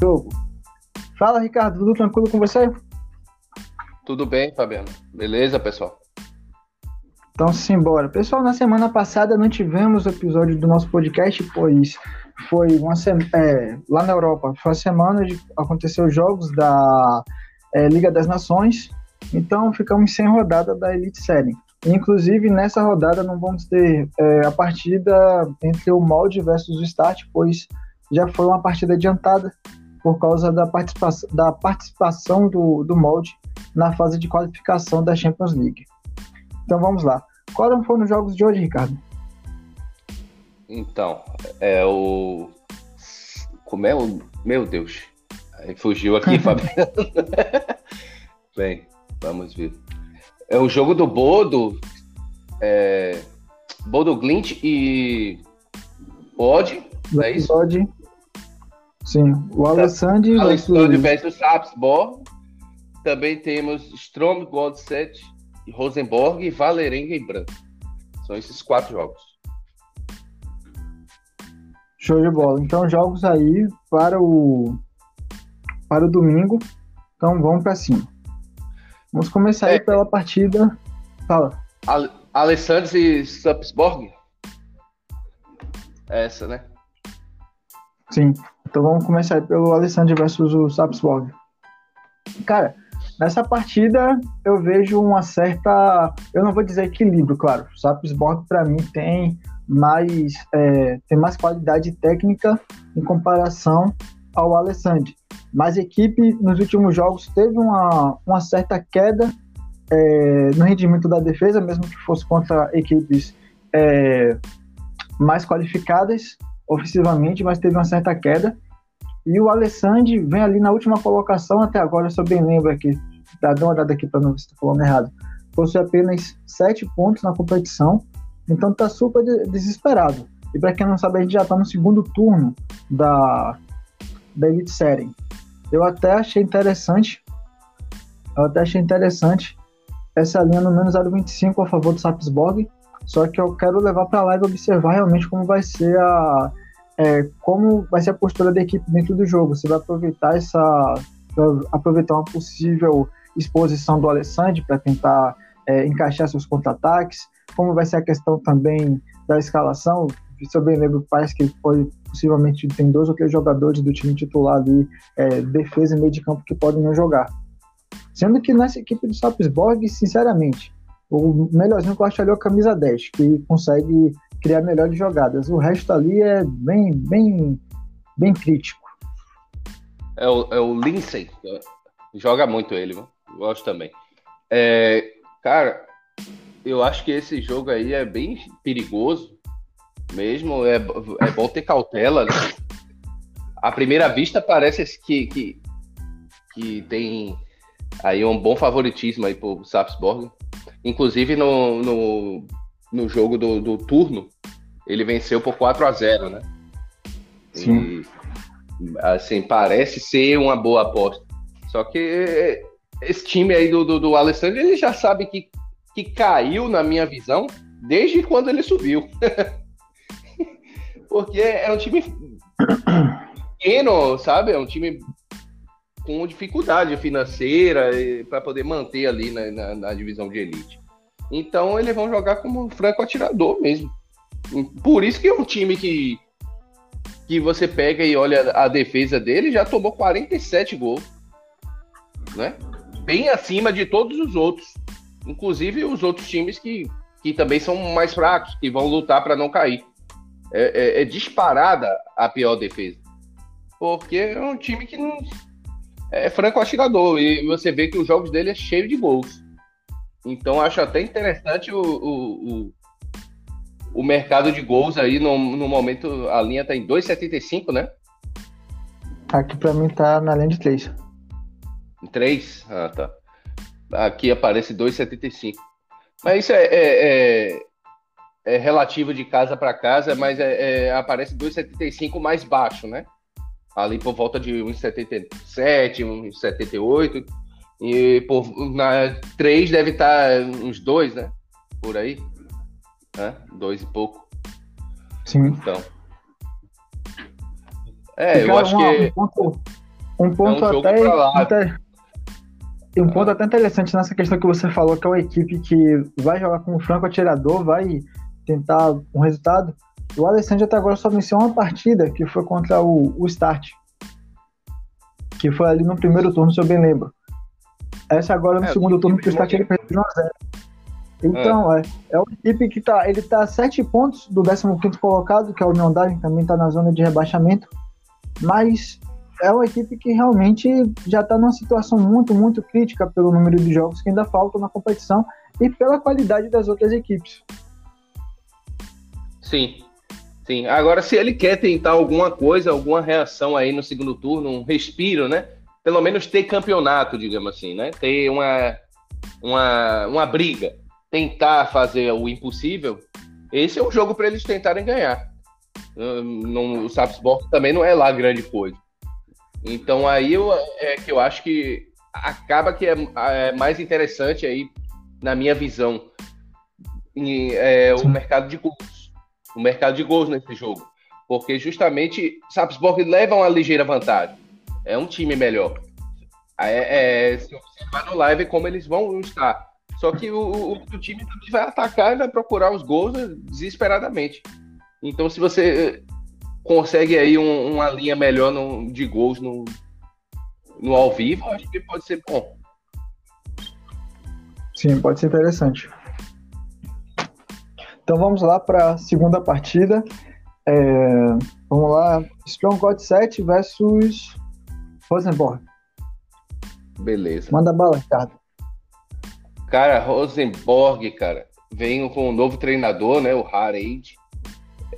jogo. Fala, Ricardo, tudo tranquilo com você? Tudo bem, Fabiano. Beleza, pessoal? Então, simbora. Pessoal, na semana passada não tivemos o episódio do nosso podcast, pois foi uma é, lá na Europa, foi a semana de aconteceu os jogos da é, Liga das Nações, então ficamos sem rodada da Elite Série. Inclusive, nessa rodada não vamos ter é, a partida entre o molde versus o start, pois já foi uma partida adiantada por causa da participação, da participação do, do molde na fase de qualificação da Champions League. Então vamos lá. Quais foram os jogos de hoje, Ricardo? Então, é o. Como é o. Meu Deus. Aí fugiu aqui, Fabiano. Bem, vamos ver. É o jogo do Bodo. É... Bodo Glint e. Odd. É isso? Odd. Sim. O Alessandro. Alessandro versus Sapsborg. Também temos Strom Godset, Rosenborg e Valerenga em branco. São esses quatro jogos. Show de bola. Então, jogos aí para o para o domingo. Então, vamos para cima. Vamos começar é, aí pela partida. Fala. Ale Alessandro e Sapsborg? Essa, né? Sim. Então vamos começar pelo Alessandro versus o Sapsborg. Cara, nessa partida eu vejo uma certa, eu não vou dizer equilíbrio, claro. O Sapsborg para mim tem mais é, tem mais qualidade técnica em comparação ao Alessandro. Mas a equipe nos últimos jogos teve uma, uma certa queda é, no rendimento da defesa, mesmo que fosse contra equipes é, mais qualificadas ofensivamente, mas teve uma certa queda. E o Alessandro vem ali na última colocação até agora, eu bem lembro aqui, dá uma olhada aqui para não se estou falando errado. Possui apenas sete pontos na competição, então está super desesperado. E para quem não sabe, a gente já está no segundo turno da, da Elite Série. Eu até achei interessante, eu até achei interessante essa linha no menos 0,25 a favor do Sapsborg, só que eu quero levar para lá e observar realmente como vai ser a é, como vai ser a postura da equipe dentro do jogo. Você vai aproveitar essa aproveitar uma possível exposição do Alessandro para tentar é, encaixar seus contra-ataques. Como vai ser a questão também da escalação? Se eu bem lembro, parece que foi possivelmente tem dois ou três jogadores do time titular ali, é, defesa e meio de campo que podem não jogar. Sendo que nessa equipe do Sapsborg, sinceramente, o melhorzinho que eu acho ali é o camisa 10, que consegue criar melhores jogadas. O resto ali é bem, bem, bem crítico. É o, é o Lindsay, joga muito ele, mano. gosto também. É, cara, eu acho que esse jogo aí é bem perigoso mesmo. É, é bom ter cautela. Né? À primeira vista parece que, que, que tem aí um bom favoritismo aí pro Sapsborg. Inclusive no, no, no jogo do, do, turno, ele venceu por 4 a 0 né? Sim. E, assim, parece ser uma boa aposta. Só que esse time aí do, do, do Alessandro, ele já sabe que, que caiu, na minha visão, desde quando ele subiu. Porque é um time pequeno, sabe? É um time com dificuldade financeira para poder manter ali na, na, na, divisão de elite. Então eles vão jogar como franco atirador mesmo. Por isso que é um time que, que você pega e olha a defesa dele, já tomou 47 gols. Né? Bem acima de todos os outros. Inclusive os outros times que, que também são mais fracos, que vão lutar para não cair. É, é, é disparada a pior defesa. Porque é um time que não, é franco atirador e você vê que os jogos dele é cheio de gols. Então acho até interessante o, o, o, o mercado de gols aí. No, no momento a linha tá em 2,75, né? Aqui para mim tá na linha de 3. Em 3? Ah, tá. Aqui aparece 2,75. Mas isso é, é, é, é relativo de casa para casa, mas é, é aparece 2,75 mais baixo, né? Ali por volta de 1,77, 1,78. E por, na 3 deve estar uns 2, né? Por aí. Né? Dois e pouco. Sim. Então. É, eu acho uma, que. Um ponto, Um ponto é um até, até, um ponto até interessante nessa questão que você falou, que é uma equipe que vai jogar como franco atirador, vai tentar um resultado. O Alessandro até agora só venceu uma partida, que foi contra o, o Start. Que foi ali no primeiro turno, se eu bem lembro. Essa agora no é, segundo turno, que o Start ele perdeu de 1 a 0. Então, é. é, é uma equipe que tá, ele tá a 7 pontos do 15 colocado, que é o União Darwin, também tá na zona de rebaixamento. Mas é uma equipe que realmente já está numa situação muito, muito crítica pelo número de jogos que ainda faltam na competição e pela qualidade das outras equipes. Sim, sim. Agora, se ele quer tentar alguma coisa, alguma reação aí no segundo turno, um respiro, né? Pelo menos ter campeonato, digamos assim, né? Ter uma, uma, uma briga, tentar fazer o impossível. Esse é um jogo para eles tentarem ganhar. Não, o Sapsborg também não é lá grande coisa. Então aí eu, é que eu acho que acaba que é, é mais interessante aí, na minha visão, em, é, o mercado de gols. O mercado de gols nesse jogo. Porque justamente Sapsborg leva uma ligeira vantagem. É um time melhor. É, é, se observar no live como eles vão estar. Só que o, o, o time também vai atacar e vai procurar os gols desesperadamente. Então, se você consegue aí um, uma linha melhor no, de gols no, no ao vivo, acho que pode ser bom. Sim, pode ser interessante. Então vamos lá para a segunda partida. É, vamos lá, Strong God 7 versus Rosenborg. Beleza. Manda bala, Ricardo. Cara, Rosenborg, cara, vem com um novo treinador, né? O Hareid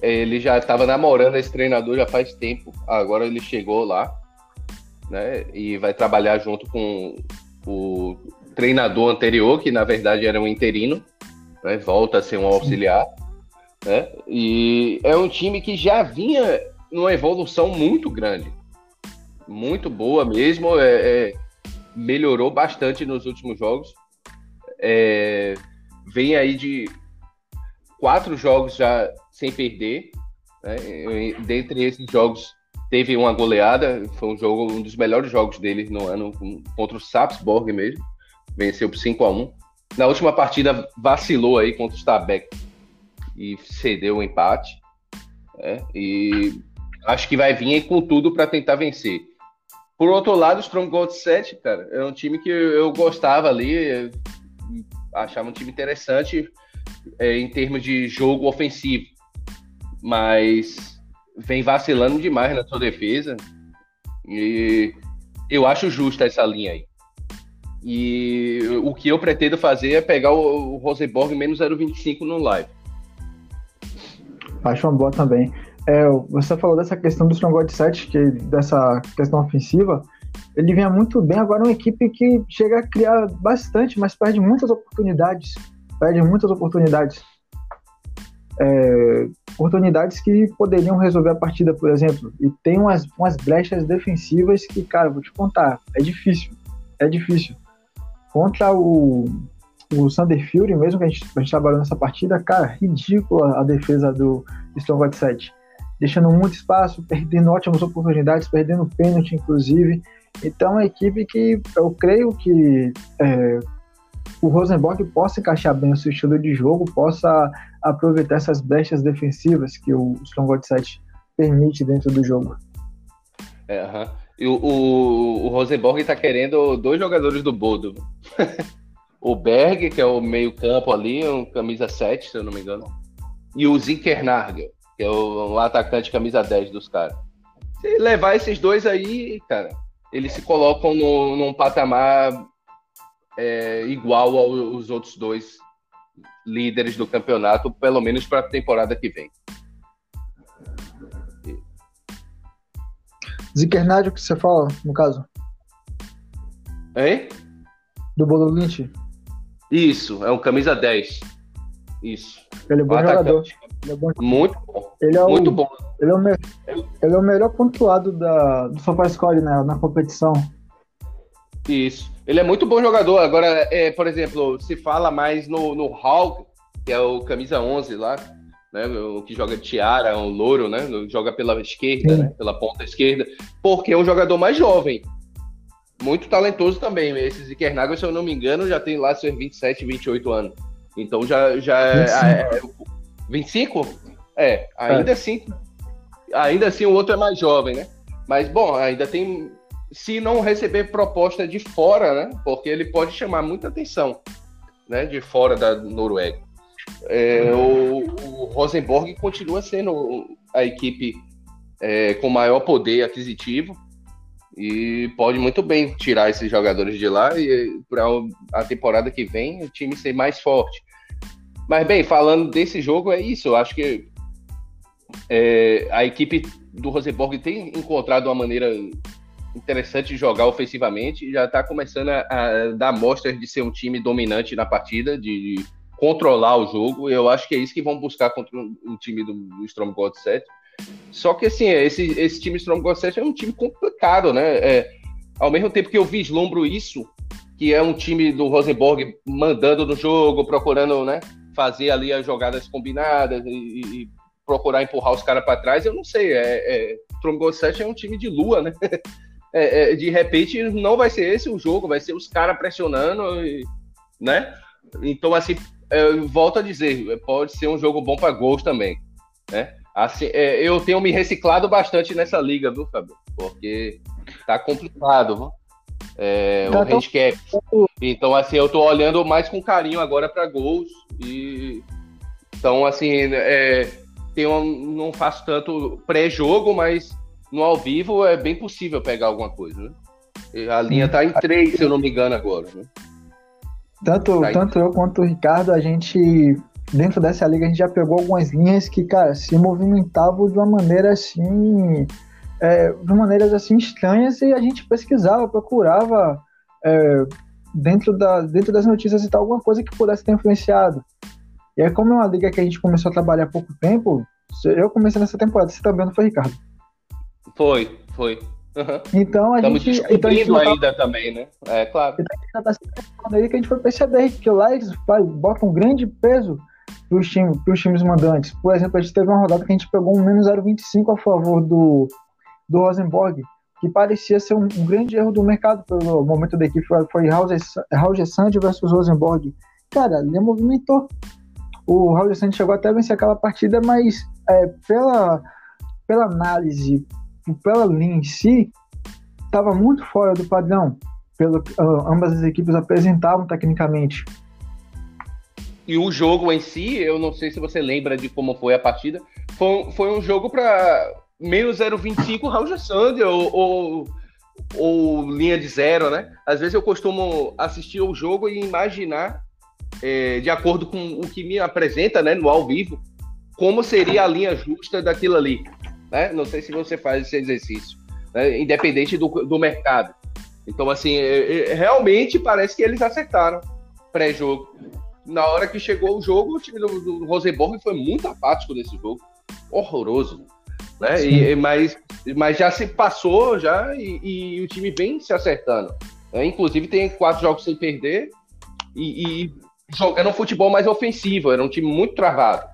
ele já estava namorando esse treinador já faz tempo. Agora ele chegou lá, né? E vai trabalhar junto com o treinador anterior, que na verdade era um interino, né? Volta a ser um auxiliar, né? E é um time que já vinha numa evolução muito grande, muito boa mesmo. É, é melhorou bastante nos últimos jogos. É, vem aí de quatro jogos já sem perder. Né? Dentre esses jogos, teve uma goleada. Foi um jogo, um dos melhores jogos dele no ano contra o Sapsborg mesmo. Venceu por 5 a 1 Na última partida, vacilou aí contra o Stabæk e cedeu o empate. Né? E acho que vai vir com tudo para tentar vencer. Por outro lado, o Strong Gold 7, cara, é um time que eu gostava ali, achava um time interessante é, em termos de jogo ofensivo, mas vem vacilando demais na sua defesa. E eu acho justa essa linha aí. E o que eu pretendo fazer é pegar o, o Rosenborg menos 0,25 no live. Acho uma boa também. É, você falou dessa questão do Stronghold 7, que, dessa questão ofensiva. Ele vinha muito bem, agora é uma equipe que chega a criar bastante, mas perde muitas oportunidades perde muitas oportunidades. É, oportunidades que poderiam resolver a partida, por exemplo. E tem umas, umas brechas defensivas que, cara, vou te contar, é difícil. É difícil. Contra o, o Sander Fury, mesmo que a gente, a gente trabalhou nessa partida, cara, ridícula a defesa do Stronghold 7. Deixando muito espaço, perdendo ótimas oportunidades, perdendo pênalti, inclusive. Então, é uma equipe que eu creio que é, o Rosenborg possa encaixar bem o seu estilo de jogo, possa aproveitar essas brechas defensivas que o Stronghold 7 permite dentro do jogo. É, uhum. O, o, o Rosenborg está querendo dois jogadores do Bodo. o Berg, que é o meio-campo ali, um camisa 7, se eu não me engano. E o Zinkernagel, que é o, um atacante camisa 10 dos caras. Se levar esses dois aí, cara, eles se colocam no, num patamar é, igual aos outros dois líderes do campeonato, pelo menos para a temporada que vem. Ziquernádio que você fala, no caso? Hein? Do Bolo Lynch? Isso, é um camisa 10. Isso. Ele é bom jogador. Ele é bom. Muito bom. Ele é Muito o, bom. Ele é, o me... ele é o melhor pontuado da, do SofaScore né, na competição. Isso. Ele é muito bom jogador. Agora, é, por exemplo, se fala mais no, no Hulk, que é o camisa 11 lá, né? O que joga de tiara, um louro, né? Joga pela esquerda, né? Pela ponta esquerda, porque é um jogador mais jovem. Muito talentoso também. Esse Zikernaga, se eu não me engano, já tem lá seus 27, 28 anos. Então já, já 25? é, é 25? É, ainda é. assim. Ainda assim o outro é mais jovem, né? Mas bom, ainda tem. Se não receber proposta de fora, né? Porque ele pode chamar muita atenção, né? De fora da Noruega. É, o, o, Rosenborg continua sendo a equipe é, com maior poder aquisitivo e pode muito bem tirar esses jogadores de lá e para a temporada que vem o time ser mais forte. Mas bem, falando desse jogo é isso. Eu acho que é, a equipe do Rosenborg tem encontrado uma maneira interessante de jogar ofensivamente e já está começando a, a, dar mostras de ser um time dominante na partida, de, de controlar o jogo. Eu acho que é isso que vão buscar contra um, time do, do Storm God 7. Só que assim, esse, esse time Storm God 7 é um time complicado, né? É, ao mesmo tempo que eu vislumbro isso, que é um time do Rosenborg mandando no jogo, procurando né, fazer ali as jogadas combinadas e, e procurar empurrar os caras para trás, eu não sei. É, é, Storm God 7 é um time de lua, né? É, é, de repente não vai ser esse o jogo, vai ser os caras pressionando, e, né? Então, assim, eu volto a dizer, pode ser um jogo bom para gols também, né? Assim, é, eu tenho me reciclado bastante nessa liga, viu, Fábio? Porque tá complicado, viu? É, tá o handicap. Então, assim, eu tô olhando mais com carinho agora para gols e então, assim, é, um, não faço tanto pré-jogo, mas no ao vivo é bem possível pegar alguma coisa, né? A linha tá em três, se eu não me engano agora, né? Tanto, tanto eu quanto o Ricardo, a gente, dentro dessa liga, a gente já pegou algumas linhas que, cara, se movimentavam de uma maneira assim. É, de maneiras assim estranhas e a gente pesquisava, procurava é, dentro, da, dentro das notícias e tal, alguma coisa que pudesse ter influenciado. E aí, como é uma liga que a gente começou a trabalhar há pouco tempo, eu comecei nessa temporada, você também não foi, Ricardo? Foi, foi. Uhum. Então a Estamos gente. Então a gente ainda também, né? É claro. Então a gente tá aí que a gente foi perceber que lá eles botam um grande peso para times, pros times mandantes. Por exemplo, a gente teve uma rodada que a gente pegou um menos 0,25 a favor do, do Rosenborg, que parecia ser um, um, grande erro do mercado pelo momento da equipe. Foi Raul Sand versus Rosenborg. Cara, ele movimentou. O Raul Sand chegou até a vencer aquela partida, mas é, pela, pela análise pela linha em si, estava muito fora do padrão, pelo uh, ambas as equipes apresentavam tecnicamente. E o jogo em si, eu não sei se você lembra de como foi a partida, foi, foi um jogo para menos 0,25 Raul Sander ou, ou, ou, linha de zero, né? Às vezes eu costumo assistir o jogo e imaginar, é, de acordo com o que me apresenta né, no ao vivo, como seria a linha justa daquilo ali né? Não sei se você faz esse exercício, né? independente do, do mercado. Então, assim, é, é, realmente parece que eles acertaram pré-jogo. Na hora que chegou o jogo, o time do, do Rosenborg foi muito apático nesse jogo. Horroroso. Né? E, mas, mas já se passou já e, e o time vem se acertando. Né? Inclusive tem quatro jogos sem perder e, e jogando um futebol mais ofensivo. Era um time muito travado.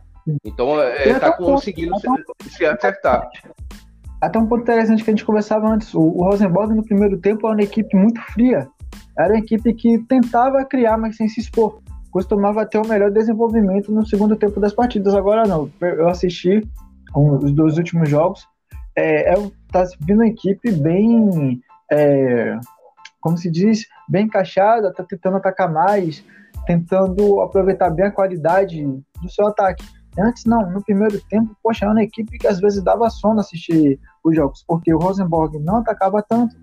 Então, é, tá conseguindo se, se, acertar. Até um ponto interessante que a gente conversava antes, o, o Rosenborg no primeiro tempo era uma equipe muito fria. Era uma equipe que tentava criar, mas sem se expor. Costumava ter o melhor desenvolvimento no segundo tempo das partidas. Agora não. Eu assisti um, os dois últimos jogos. É, é, tá vindo uma equipe bem. É, como se diz? Bem encaixada, tá tentando atacar mais, tentando aproveitar bem a qualidade do seu ataque. Antes, não, no primeiro tempo, poxa, era uma equipe que às vezes dava sono assistir os jogos, porque o Rosenborg não atacava tanto.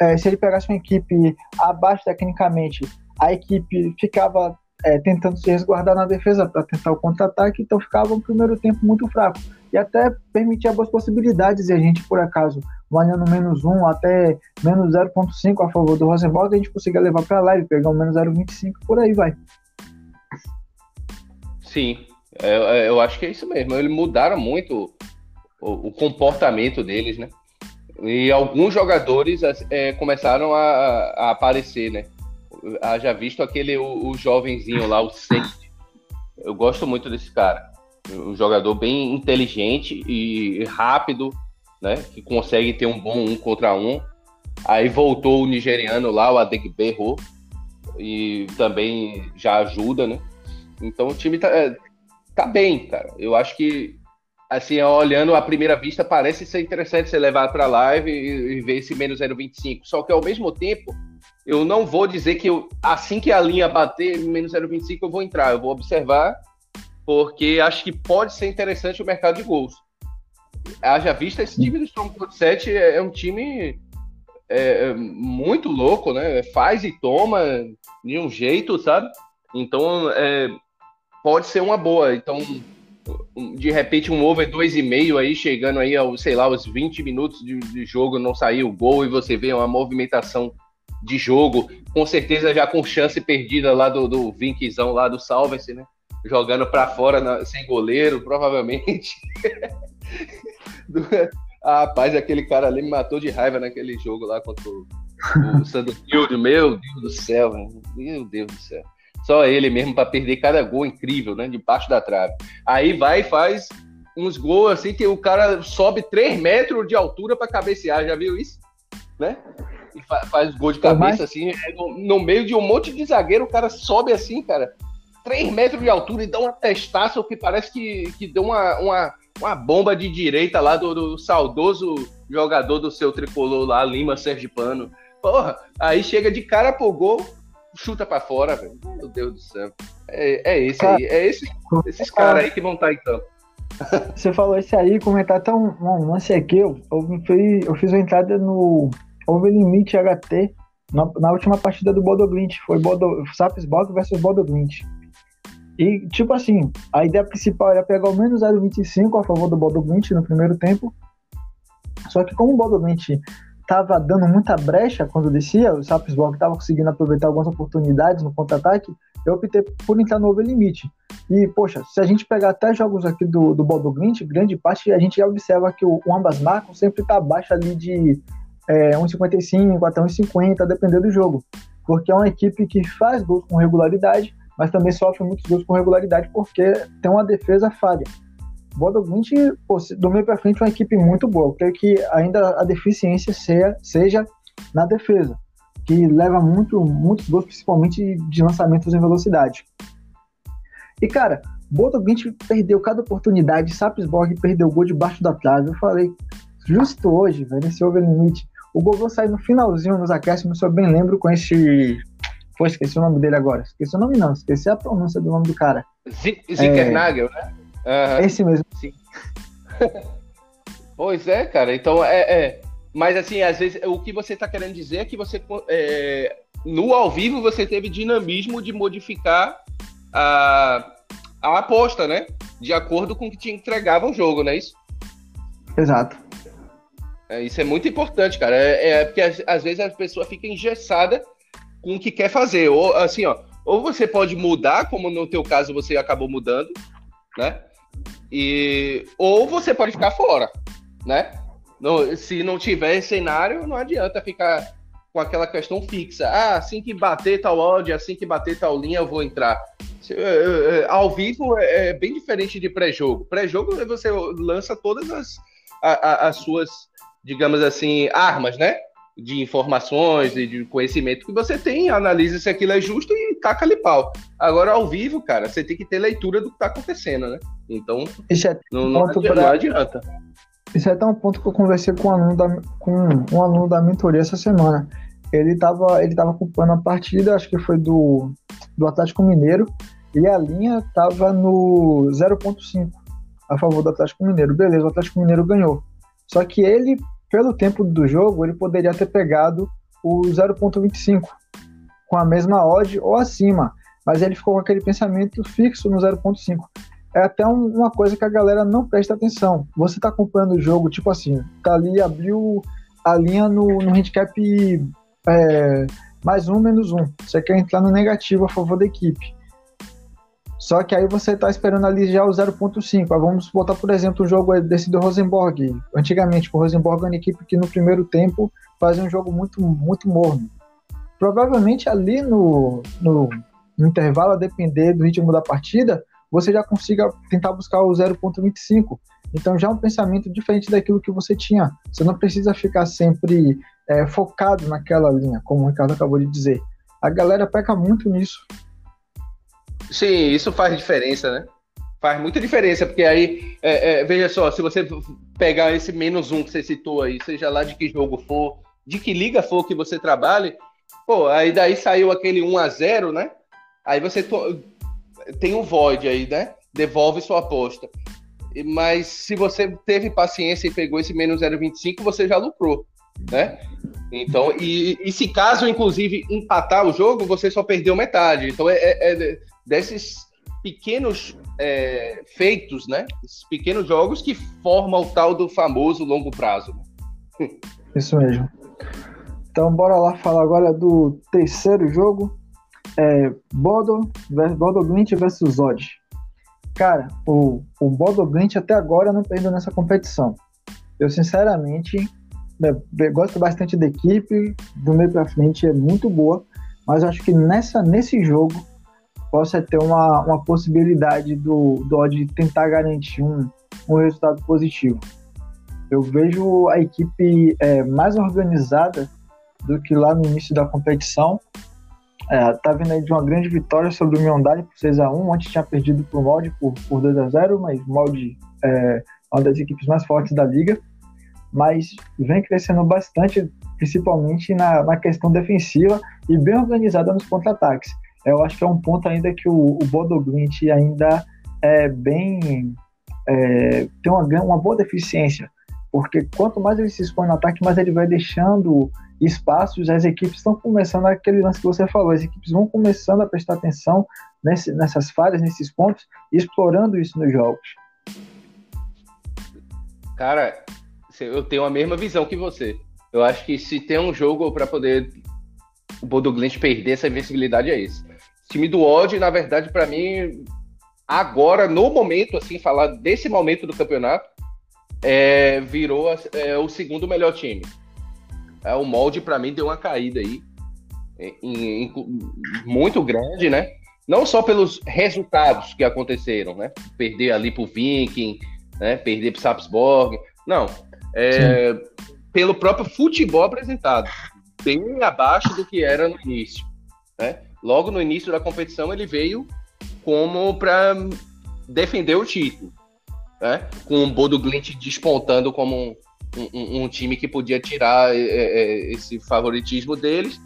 É, se ele pegasse uma equipe abaixo tecnicamente, a equipe ficava é, tentando se resguardar na defesa para tentar o contra-ataque, então ficava um primeiro tempo muito fraco. E até permitia boas possibilidades, e a gente, por acaso, valendo menos 1 até menos 0,5 a favor do Rosenborg, a gente conseguia levar para lá e pegar um menos 0,25, por aí vai. Sim, é, é, eu acho que é isso mesmo. Eles mudaram muito o, o comportamento deles, né? E alguns jogadores é, começaram a, a, aparecer, né? Já visto aquele o, o jovenzinho lá, o Saint. Eu gosto muito desse cara. um jogador bem inteligente e rápido, né? Que consegue ter um bom um contra um. Aí voltou o nigeriano lá, o Adegberro, e também já ajuda, né? Então o time tá, é, tá bem, cara. Eu acho que, assim, olhando à primeira vista, parece ser interessante você levar para live e, e, ver esse menos 0,25. Só que ao mesmo tempo, eu não vou dizer que eu, assim que a linha bater menos 0,25 eu vou entrar. Eu vou observar, porque acho que pode ser interessante o mercado de gols. Haja vista, esse time do Storm 7 é, é um time é, é, muito louco, né? Faz e toma de um jeito, sabe? Então, é, pode ser uma boa. Então, de repente, um over 2,5 aí, chegando aí, ao, sei lá, aos 20 minutos de, de jogo, não sair o gol e você vê uma movimentação de jogo, com certeza já com chance perdida lá do, do Vinkzão, lá do Salvence, né? Jogando para fora na, sem goleiro, provavelmente. Ah, rapaz, aquele cara ali me matou de raiva naquele jogo lá contra o, o Sandfield. Meu Deus do céu, meu Deus do céu. Só ele mesmo para perder cada gol incrível, né? Debaixo da trave. Aí vai e faz uns gols assim que o cara sobe 3 metros de altura para cabecear. Já viu isso? Né? E fa faz gol de cabeça assim, é no, no, meio de um monte de zagueiro, o cara sobe assim, cara. 3 metros de altura e dá uma testaça que parece que, que deu uma, uma uma bomba de direita lá do, do saudoso jogador do seu tricolor lá, Lima Sergipano. Porra, aí chega de cara pro gol, chuta para fora, velho. Meu Deus do céu. É, é esse aí, é esse, esses caras aí que vão estar tá em campo. Você falou esse aí, comentar até um, um lance aqui. Eu, eu, fiz, eu fiz uma entrada no Over Limite HT na, na última partida do Bodo Glint. Foi Bodo, Sapsborg versus Bodo Glint. E, tipo assim, a ideia principal era pegar o menos 0,25 a favor do Bodoglint no primeiro tempo. Só que como o Bodoglint estava dando muita brecha quando descia, o Sapsborg estava conseguindo aproveitar algumas oportunidades no contra-ataque, eu optei por entrar no overlimite. E, poxa, se a gente pegar até jogos aqui do, do Bodoglint, grande parte a gente já observa que o, o ambas marcas sempre está abaixo ali de é, 1,55 até 1,50, dependendo do jogo. Porque é uma equipe que faz gols com regularidade, mas também sofre muitos gols com regularidade porque tem uma defesa falha. Bodo Glimt, do meio para frente, é uma equipe muito boa. Eu creio que ainda a deficiência seja, seja na defesa, que leva muito, muitos gols, principalmente de lançamentos em velocidade. E, cara, Bodo Glimt perdeu cada oportunidade, Sapsborg perdeu o gol debaixo da trave. Eu falei, justo hoje, velho, nesse over limite. O gol sair no finalzinho nos acréscimos, se eu bem lembro, com esse Pô, esqueci o nome dele agora. Esqueci o nome não, esqueci a pronúncia do nome do cara. Zickernagel, é... né? Uhum. Esse mesmo. Sim. pois é, cara. Então, é, é, Mas, assim, às vezes, o que você está querendo dizer é que você... É... No ao vivo, você teve dinamismo de modificar a, a aposta, né? De acordo com o que te entregava o jogo, não é isso? Exato. É, isso é muito importante, cara. É, é porque às, às, vezes a pessoa fica engessada com o que quer fazer. Ou assim, ó, ou você pode mudar, como no teu caso você acabou mudando, né? E ou você pode ficar fora, né? No, se não tiver cenário, não adianta ficar com aquela questão fixa. Ah, assim que bater tal odd, assim que bater tal linha, eu vou entrar. É, é, é, ao vivo é bem diferente de pré-jogo. Pré-jogo você lança todas as, as suas, digamos assim, armas, né? De informações e de conhecimento que você tem, analisa se aquilo é justo e taca ali pau. Agora, ao vivo, cara, você tem que ter leitura do que tá acontecendo, né? Então, Isso é não, não, adianta, pra... não adianta. Isso é até um ponto que eu conversei com um aluno da, com um aluno da mentoria essa semana. Ele estava ele tava acompanhando a partida, acho que foi do, do Atlético Mineiro, e a linha estava no 0.5 a favor do Atlético Mineiro. Beleza, o Atlético Mineiro ganhou. Só que ele pelo tempo do jogo, ele poderia ter pegado o 0.25 com a mesma odd ou acima, mas ele ficou com aquele pensamento fixo no 0.5. É até um, uma coisa que a galera não presta atenção. Você está acompanhando o jogo, tipo assim, tá ali, abriu a linha no, no handicap é, mais um, menos um. Você quer entrar no negativo a favor da equipe. Só que aí você está esperando ali já o 0.5. Vamos botar, por exemplo, o jogo desse do Rosenborg. Antigamente, o Rosenborg é uma equipe que no primeiro tempo fazia um jogo muito, muito morno. Provavelmente ali no, no, no intervalo, a depender do ritmo da partida, você já consiga tentar buscar o 0,25. Então já é um pensamento diferente daquilo que você tinha. Você não precisa ficar sempre é, focado naquela linha, como o Ricardo acabou de dizer. A galera peca muito nisso. Sim, isso faz diferença, né? Faz muita diferença, porque aí, é, é, veja só, se você pegar esse menos um que você citou aí, seja lá de que jogo for, de que liga for que você trabalhe, pô, aí daí saiu aquele 1 a 0 né? Aí você tem um void aí, né? Devolve sua aposta. Mas se você teve paciência e pegou esse menos 0,25, você já lucrou, né? Então, e, e, se caso, inclusive, empatar o jogo, você só perdeu metade. Então, é, é, é desses pequenos é, feitos, né? Esses pequenos jogos que formam o tal do famoso longo prazo. Né? Isso mesmo. Então, bora lá falar agora do terceiro jogo. É Bodo, Bodo Glint versus Odd. Cara, o, o Bodo Glint até agora não perdeu nessa competição. Eu, sinceramente, né, gosto bastante da equipe, do meio para frente é muito boa, mas acho que nessa, nesse jogo possa ter uma, uma possibilidade do, Odd tentar garantir um, um resultado positivo. Eu vejo a equipe é, mais organizada do que lá no início da competição. É, tá vindo aí de uma grande vitória sobre o Miondari por 6x1. Antes tinha perdido para o Molde por, por 2x0, mas o Molde é uma das equipes mais fortes da liga. Mas vem crescendo bastante, principalmente na, na questão defensiva e bem organizada nos contra-ataques eu acho que é um ponto ainda que o, o Bodo Glint ainda é bem. É, tem uma, uma boa deficiência, porque quanto mais ele se expõe no ataque, mais ele vai deixando espaços, as equipes estão começando aquele lance que você falou, as equipes vão começando a prestar atenção nesse, nessas falhas, nesses pontos, e explorando isso nos jogos. Cara, eu tenho a mesma visão que você. Eu acho que se tem um jogo para poder o Bodo Glint perder essa invencibilidade é esse time do Odd, na verdade, para mim, agora, no momento, assim, falar desse momento do campeonato, é, virou é, o segundo melhor time. É, o molde, para mim, deu uma caída aí, em, em, muito grande, né? Não só pelos resultados que aconteceram, né? Perder ali pro Viking, né? Perder pro Sapsborg. Não. É, pelo próprio futebol apresentado. Bem abaixo do que era no início. Né? Logo no início da competição ele veio como para defender o título, né? com o Bodo Glint despontando como um, um, um, time que podia tirar é, é, esse favoritismo deles,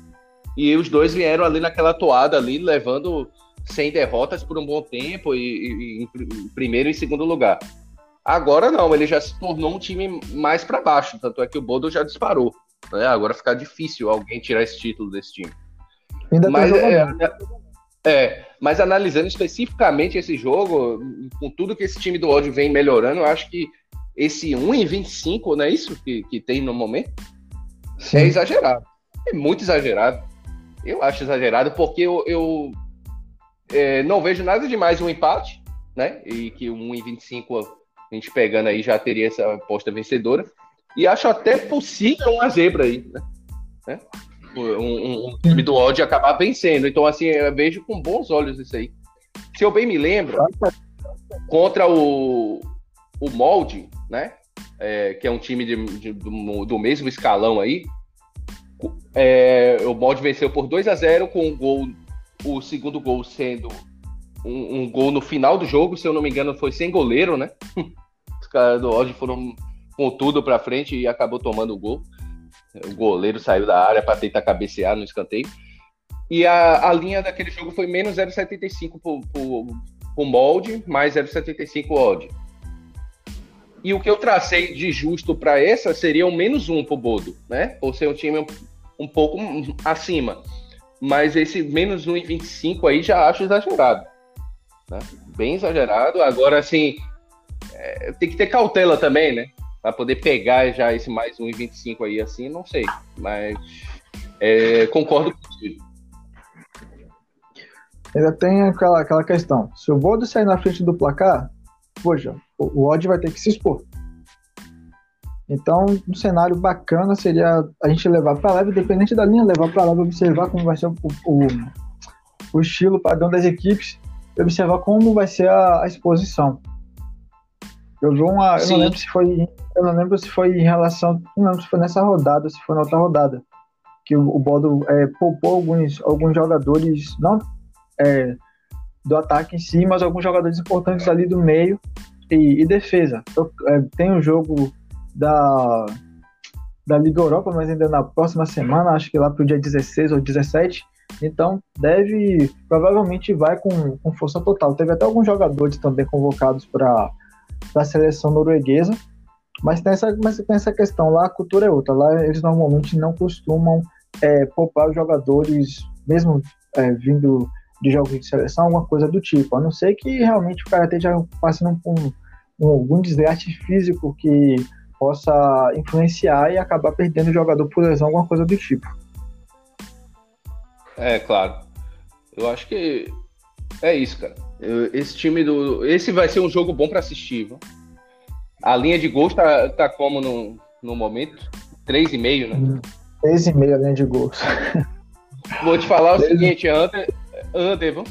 e os dois vieram ali naquela toada ali, levando sem derrotas por um bom tempo, e, e, em primeiro e segundo lugar. Agora não, ele já se tornou um time mais para baixo, tanto é que o Bodo já disparou. Né? Agora fica difícil alguém tirar esse título desse time. Ainda mas, é, é, mas analisando especificamente esse jogo, com tudo que esse time do ódio vem melhorando, eu acho que esse 1 em 25, não é isso que, que tem no momento? Sim. É exagerado. É muito exagerado. Eu acho exagerado, porque eu, eu é, não vejo nada demais um empate, né? E que o 1 em 25 a gente pegando aí já teria essa aposta vencedora. E acho até possível uma zebra aí, né? né? Um, um time do ódio acabar vencendo. Então, assim, eu vejo com bons olhos isso aí. Se eu bem me lembro, contra o, o Molde, né? É, que é um time de, de, do, do, mesmo escalão aí. É, o Molde venceu por 2 a 0 com o gol, o segundo gol sendo um, um, gol no final do jogo, se eu não me engano, foi sem goleiro, né? Os caras do ódio foram com tudo para frente e acabou tomando o gol. O goleiro saiu da área para tentar cabecear no escanteio. E a, a linha daquele jogo foi menos 0,75 para o molde, mais 0,75 odd. E o que eu tracei de justo para essa seria um menos um para o Bodo, né? Por ser um time um, um pouco acima. Mas esse menos 1,25 aí já acho exagerado. Né? Bem exagerado. Agora, assim, é, tem que ter cautela também, né? Para poder pegar já esse mais 1,25 aí assim, não sei. Mas é, concordo contigo. Ainda tem aquela, aquela questão. Se o Bodo sair na frente do placar, poxa, o, o Odd vai ter que se expor. Então, um cenário bacana seria a gente levar para leve, independente da linha, levar para leve, observar como vai ser o, o, o estilo padrão das equipes. observar como vai ser a, a exposição. Eu vi uma. Eu não lembro se foi. Eu não lembro se foi em relação. Não lembro se foi nessa rodada, se foi na outra rodada. Que o, o Bodo é, poupou alguns, alguns jogadores, não é, do ataque em si, mas alguns jogadores importantes ali do meio e, e defesa. Então, é, tem o jogo da, da Liga Europa, mas ainda na próxima semana, acho que lá para o dia 16 ou 17. Então, deve, provavelmente vai com, com força total. Teve até alguns jogadores também convocados para a seleção norueguesa, mas tem, essa, mas tem essa questão lá, a cultura é outra. Lá eles normalmente não costumam é, poupar os jogadores, mesmo é, vindo de jogos de seleção, alguma coisa do tipo. A não ser que realmente o cara esteja passando por um, um, algum desgaste físico que possa influenciar e acabar perdendo o jogador por lesão, alguma coisa do tipo. É, claro. Eu acho que é isso, cara. Esse time do. Esse vai ser um jogo bom para assistir, viu? A linha de gols tá, tá como no, no momento? 3,5, né? 3,5 a linha de gols. Vou te falar o seguinte, Ander, Ander, viu?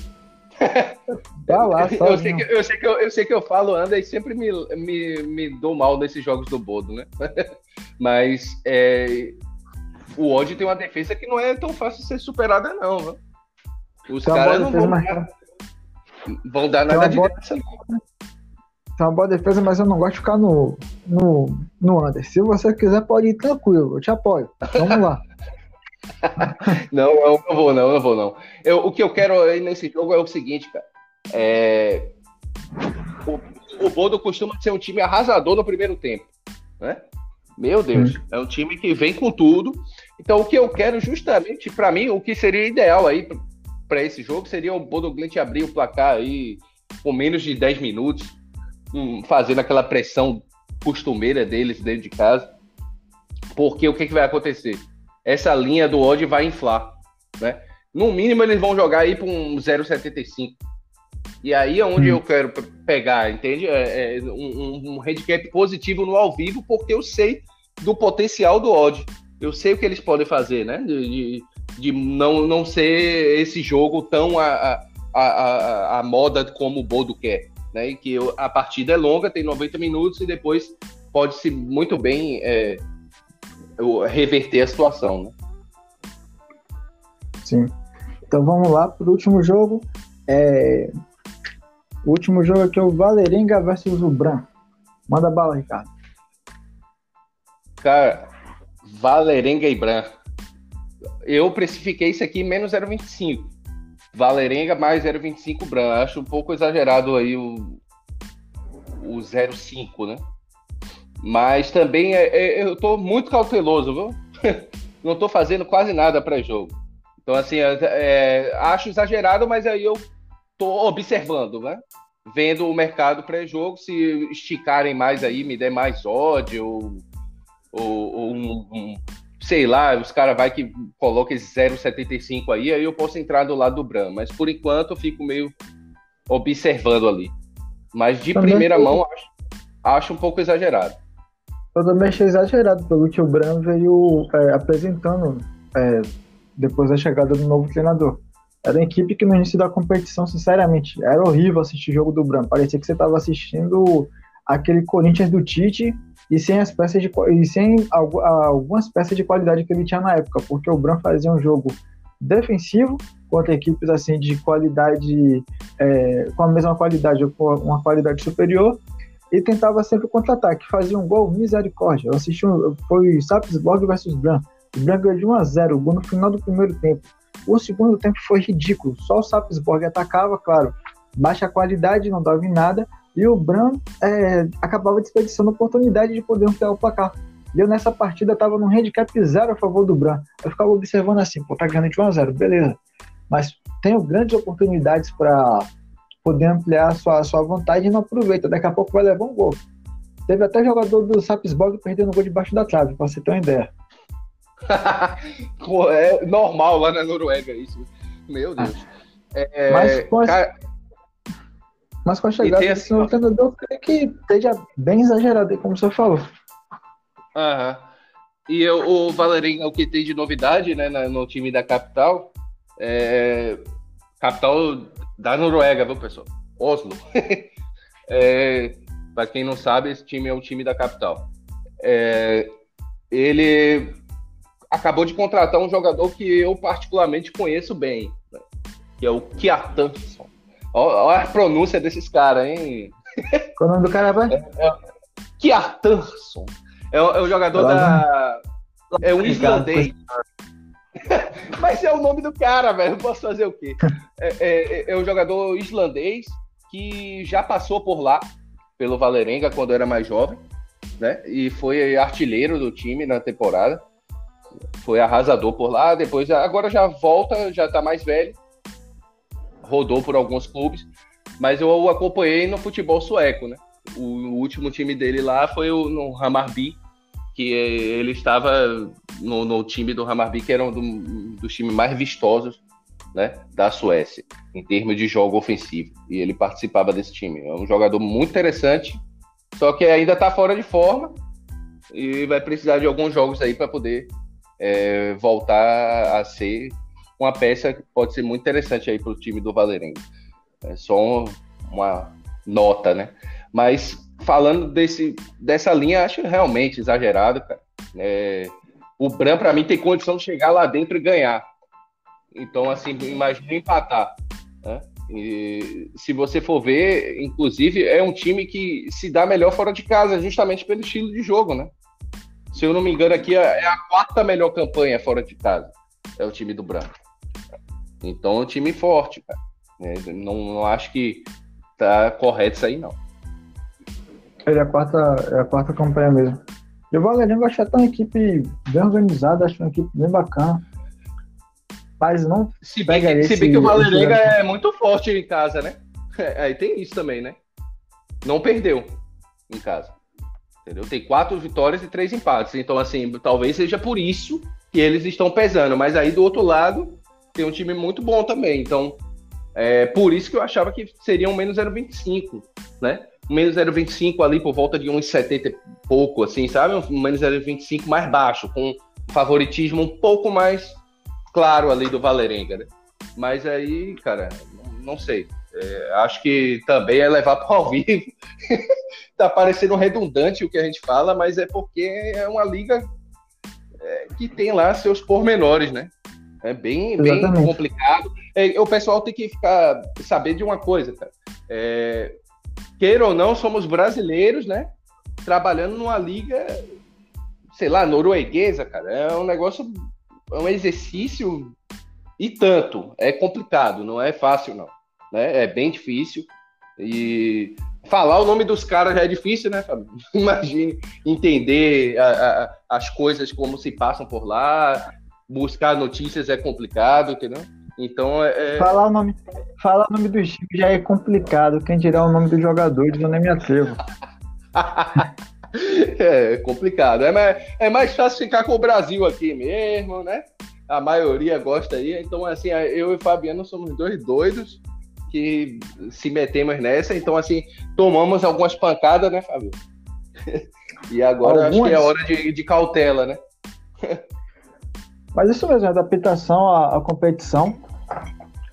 Tá lá, eu, sei que, eu, sei que eu, eu sei que eu falo anda e sempre me, me, me dou mal nesses jogos do Bodo, né? Mas é, o Odd tem uma defesa que não é tão fácil de ser superada, não. Viu? Os caras não vão, dar, vão dar nada de graça, não. Tem uma boa defesa, mas eu não gosto de ficar no, no, no under. Se você quiser, pode ir tranquilo, eu te apoio. Vamos lá. não, eu não vou, não, eu vou, não. Eu, o que eu quero aí nesse jogo é o seguinte, cara. É... O, o Bodo costuma ser um time arrasador no primeiro tempo, né? Meu Deus, hum. é um time que vem com tudo. Então, o que eu quero justamente, para mim, o que seria ideal aí para esse jogo seria o Bodo Glint abrir o placar aí com menos de 10 minutos, um, fazendo aquela pressão costumeira deles dentro de casa. Porque o que, que vai acontecer? essa linha do odd vai inflar, né? No mínimo eles vão jogar aí para um 0,75. E aí é onde hum. eu quero pegar, entende? É, é um, um, handicap positivo no ao vivo, porque eu sei do potencial do odd. Eu sei o que eles podem fazer, né? De, de, de não, não ser esse jogo tão a, a, a, a moda como o Bodo quer. Né? E que a partida é longa, tem 90 minutos e depois pode-se muito bem é, reverter a situação, né? Sim. Então vamos lá para o último jogo. É... O último jogo aqui é o Valerenga versus o Bran. Manda bala, Ricardo. Cara, Valerenga e Bran. Eu precifiquei isso aqui menos 0,25. Valerenga mais 0,25 Bran. Acho um pouco exagerado aí o, o 0,5, né? Mas também é, é, eu estou muito cauteloso, viu? Não estou fazendo quase nada pré-jogo. Então, assim, é, é, acho exagerado, mas aí eu estou observando, né? Vendo o mercado pré-jogo, se esticarem mais aí, me der mais ódio, ou, ou, ou um, um, sei lá, os caras vai que coloca esse 0,75 aí, aí eu posso entrar do lado do Bram. Mas por enquanto eu fico meio observando ali. Mas de Também primeira mão, acho, acho um pouco exagerado. Eu também achei exagerado pelo que o Bran veio é, apresentando é, depois da chegada do novo treinador. Era uma equipe que no início da competição, sinceramente, era horrível assistir o jogo do Bran. Parecia que você estava assistindo aquele Corinthians do Tite e sem as peças de e sem algumas peças de qualidade que ele tinha na época, porque o Bran fazia um jogo defensivo contra equipes assim de qualidade é, com a mesma qualidade ou com uma qualidade superior e tentava sempre contra-ataque, fazia um gol, misericórdia. Eu assisti um, foi Sapsborg versus Bran. O Bran ganhou de 1 a 0 o gol no final do primeiro tempo. O segundo tempo foi ridículo, só o Sapsborg atacava, claro, baixa qualidade, não dava em nada, e o Bran é, acabava desperdiçando a oportunidade de poder ampliar o placar. E eu nessa partida tava num handicap zero a favor do Bran. Eu ficava observando assim, pô, tá ganhando de 1 a 0 beleza. Mas tenho grandes oportunidades para poder ampliar a sua, sua vantagem e não aproveita. Daqui a pouco vai levar um gol. Teve até jogador do Sapsborg perdendo gol debaixo da trave, pra você ter uma ideia. é normal lá na Noruega isso. Meu Deus. É, mas, com cara... mas com a chegada desse assim, novo treinador, creio que esteja bem exagerado, como você falou. Aham. E eu, o Valerinho, o que tem de novidade né, no time da capital, é, capital da Noruega, viu, pessoal? Oslo. é, para quem não sabe, esse time é o time da capital. É, ele acabou de contratar um jogador que eu particularmente conheço bem, né? que é o Kiartansson. Olha a pronúncia desses caras, hein? Qual o nome do cara, vai? É, é, Kiartansson. É, é o jogador da. É um islandês. Mas é o nome do cara, velho. Posso fazer o quê? É, é, é um jogador islandês que já passou por lá, pelo Valerenga, quando era mais jovem, né? E foi artilheiro do time na temporada. Foi arrasador por lá. Depois, agora já volta, já tá mais velho. Rodou por alguns clubes. Mas eu o acompanhei no futebol sueco, né? O, último time dele lá foi o, no Hammarby, que ele estava no, no time do Hammarby, que era um do, dos times mais vistosos né, da Suécia, em termos de jogo ofensivo. E ele participava desse time. É um jogador muito interessante, só que ainda está fora de forma e vai precisar de alguns jogos aí para poder é, voltar a ser uma peça que pode ser muito interessante aí para o time do Valerengo. É só uma nota, né? Mas falando desse, dessa linha, acho realmente exagerado, cara. É, o Bran, para mim, tem condição de chegar lá dentro e ganhar. Então, assim, imagina empatar. Né? E, se você for ver, inclusive, é um time que se dá melhor fora de casa, justamente pelo estilo de jogo, né? Se eu não me engano, aqui é a quarta melhor campanha fora de casa. É o time do Branco. Então é um time forte, cara. É, não, não acho que tá correto isso aí, não. Ele é a quarta, é a quarta campanha mesmo. E o Valerinho acho que é uma equipe bem organizada, acho uma equipe bem bacana. Mas não se bem, que, esse, se bem que o Valerenga é muito forte em casa, né? É, aí tem isso também, né? Não perdeu em casa. Entendeu? Tem quatro vitórias e três empates. Então, assim, talvez seja por isso que eles estão pesando. Mas aí do outro lado, tem um time muito bom também. Então, é por isso que eu achava que seria um menos 0,25, né? menos 0,25 ali por volta de 1,70 e pouco, assim, sabe? Um menos 0,25 mais baixo, com favoritismo um pouco mais claro ali do Valerenga, né? Mas aí, cara, não, sei. É, acho que também é levar para ao vivo. tá parecendo redundante o que a gente fala, mas é porque é uma liga é, que tem lá seus pormenores, né? É bem, bem complicado. É, o pessoal tem que ficar saber de uma coisa, cara. É, queira ou não, somos brasileiros, né? Trabalhando numa liga, sei lá, norueguesa, cara. É um negócio, é um exercício e tanto. É complicado, não é fácil, não. Né? É bem difícil. E falar o nome dos caras já é difícil, né, Fábio? Imagine entender a, a, as coisas como se passam por lá, buscar notícias é complicado, entendeu? Então é, é. Falar o nome, falar o nome do time já é complicado. Quem dirá o nome do jogador, eu nem me atrevo. é complicado. É mais, é mais fácil ficar com o Brasil aqui mesmo, né? A maioria gosta aí. Então, assim, eu e o Fabiano somos dois doidos que se metemos nessa. Então, assim, tomamos algumas pancadas, né, Fábio? e agora algumas... acho que é hora de, de cautela, né? Mas isso mesmo, adaptação à, à competição.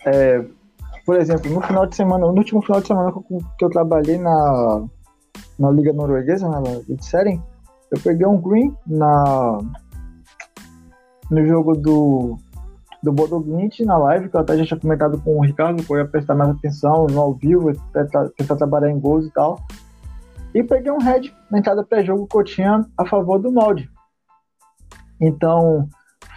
É, por exemplo, no final de semana, no último final de semana que eu, trabalhei na, na Liga Norueguesa, na Liga Seren, eu peguei um green na, no jogo do, do Bodo Glint na live, que eu até já tinha comentado com o Ricardo, que eu ia prestar mais atenção no ao vivo, tentar, tentar trabalhar em gols e tal. E peguei um head na entrada pré-jogo que eu tinha a favor do molde. Então,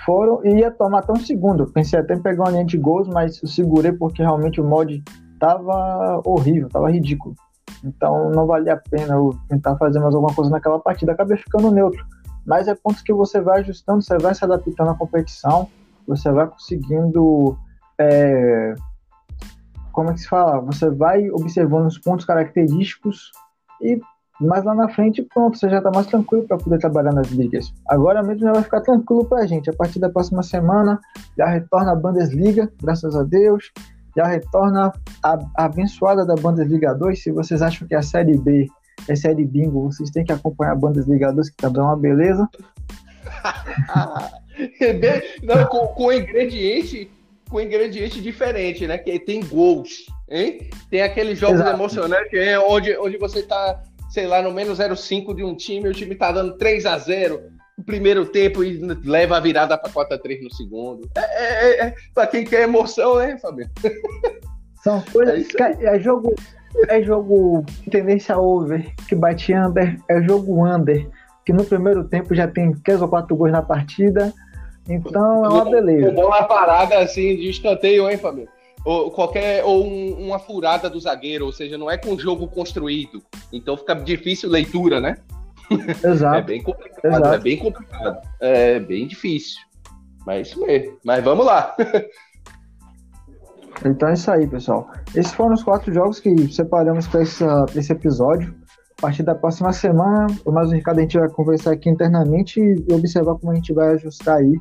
foram e ia tomar até um segundo. Pensei até em pegar uma linha de gols, mas segurei porque realmente o mod tava horrível, tava ridículo. Então não valia a pena eu tentar fazer mais alguma coisa naquela partida, acabei ficando neutro. Mas é pontos que você vai ajustando, você vai se adaptando à competição, você vai conseguindo. É, como é que se fala? Você vai observando os pontos característicos e mas lá na frente, pronto, você já está mais tranquilo para poder trabalhar nas ligas. Agora mesmo já vai ficar tranquilo para a gente. A partir da próxima semana já retorna a Bundesliga, graças a Deus. Já retorna a, a abençoada da Bundesliga 2. Se vocês acham que a Série B é Série Bingo, vocês têm que acompanhar a Bundesliga 2, que também é uma beleza. Não, com, com ingrediente com ingrediente diferente, né? Que tem gols, hein? Tem aqueles jogos Exato. emocionantes é onde, onde você tá, sei lá, no menos 0,5 de um time, o time tá dando 3 a 0 no primeiro tempo e leva a virada para 4 a 3 no segundo. É, é, é, é para quem quer emoção, né, Fabio? São coisas. É, é jogo. É jogo tendência over, que bate under, é jogo under, que no primeiro tempo já tem 3 ou 4 gols na partida. Então é uma beleza. Uma parada assim de escanteio, hein, Fabio? Ou qualquer ou um, uma furada do zagueiro, ou seja, não é com jogo construído. Então fica difícil leitura, né? Exato. É bem complicado, é Exato. é bem complicado. É bem difícil. Mas isso mesmo. Mas vamos lá. Então é isso aí, pessoal. Esses foram os quatro jogos que separamos para esse episódio. A partir da próxima semana, o mais o Ricardo a gente vai conversar aqui internamente e observar como a gente vai ajustar aí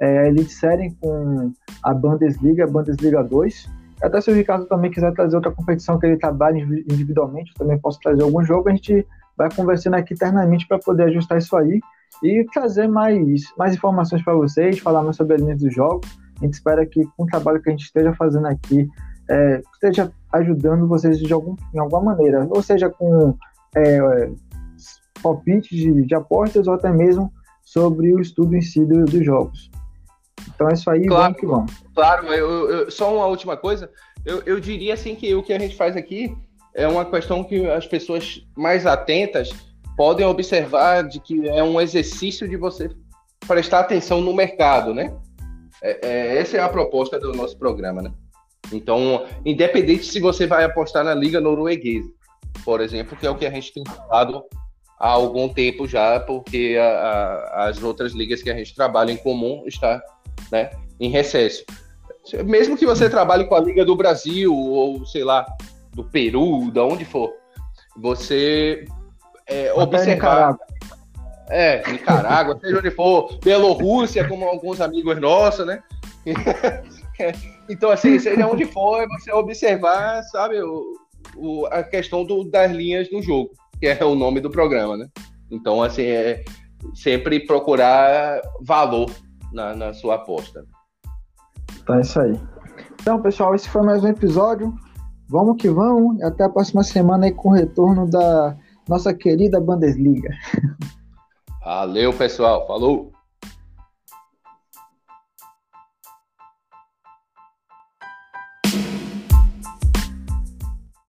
é, Elite Série com a Bundesliga, a Bundesliga 2. Até se o Ricardo também quiser trazer outra competição que ele trabalha individualmente, também posso trazer algum jogo, a gente vai conversando aqui internamente para poder ajustar isso aí e trazer mais, mais informações para vocês, falar mais sobre a linha dos jogos. A gente espera que com o trabalho que a gente esteja fazendo aqui é, esteja ajudando vocês de, algum, alguma maneira, ou seja, com é, palpites de, de, apostas ou até mesmo sobre o estudo em si do, dos jogos. Então é isso aí, claro, vamos que vamos. Claro, eu, eu, só uma última coisa, eu, eu diria assim que o que a gente faz aqui é uma questão que as pessoas mais atentas podem observar de que é um exercício de você prestar atenção no mercado, né? É, é, essa é a proposta do nosso programa, né? Então, independente se você vai apostar na Liga Norueguesa, por exemplo, que é o que a gente tem falado há algum tempo já, porque a, a, as outras ligas que a gente trabalha em comum está né, em recesso. Mesmo que você trabalhe com a Liga do Brasil, ou sei lá, do Peru, da onde for, você é, observar. É, Nicarágua, seja onde for, Bielorrússia, como alguns amigos nossos, né? então, assim, seja onde for, você observar, sabe, o, o, a questão do, das linhas do jogo, que é o nome do programa, né? Então, assim, é sempre procurar valor na, na sua aposta. Tá, é isso aí. Então, pessoal, esse foi mais um episódio. Vamos que vamos. Até a próxima semana aí com o retorno da nossa querida Bundesliga. Valeu, pessoal. Falou!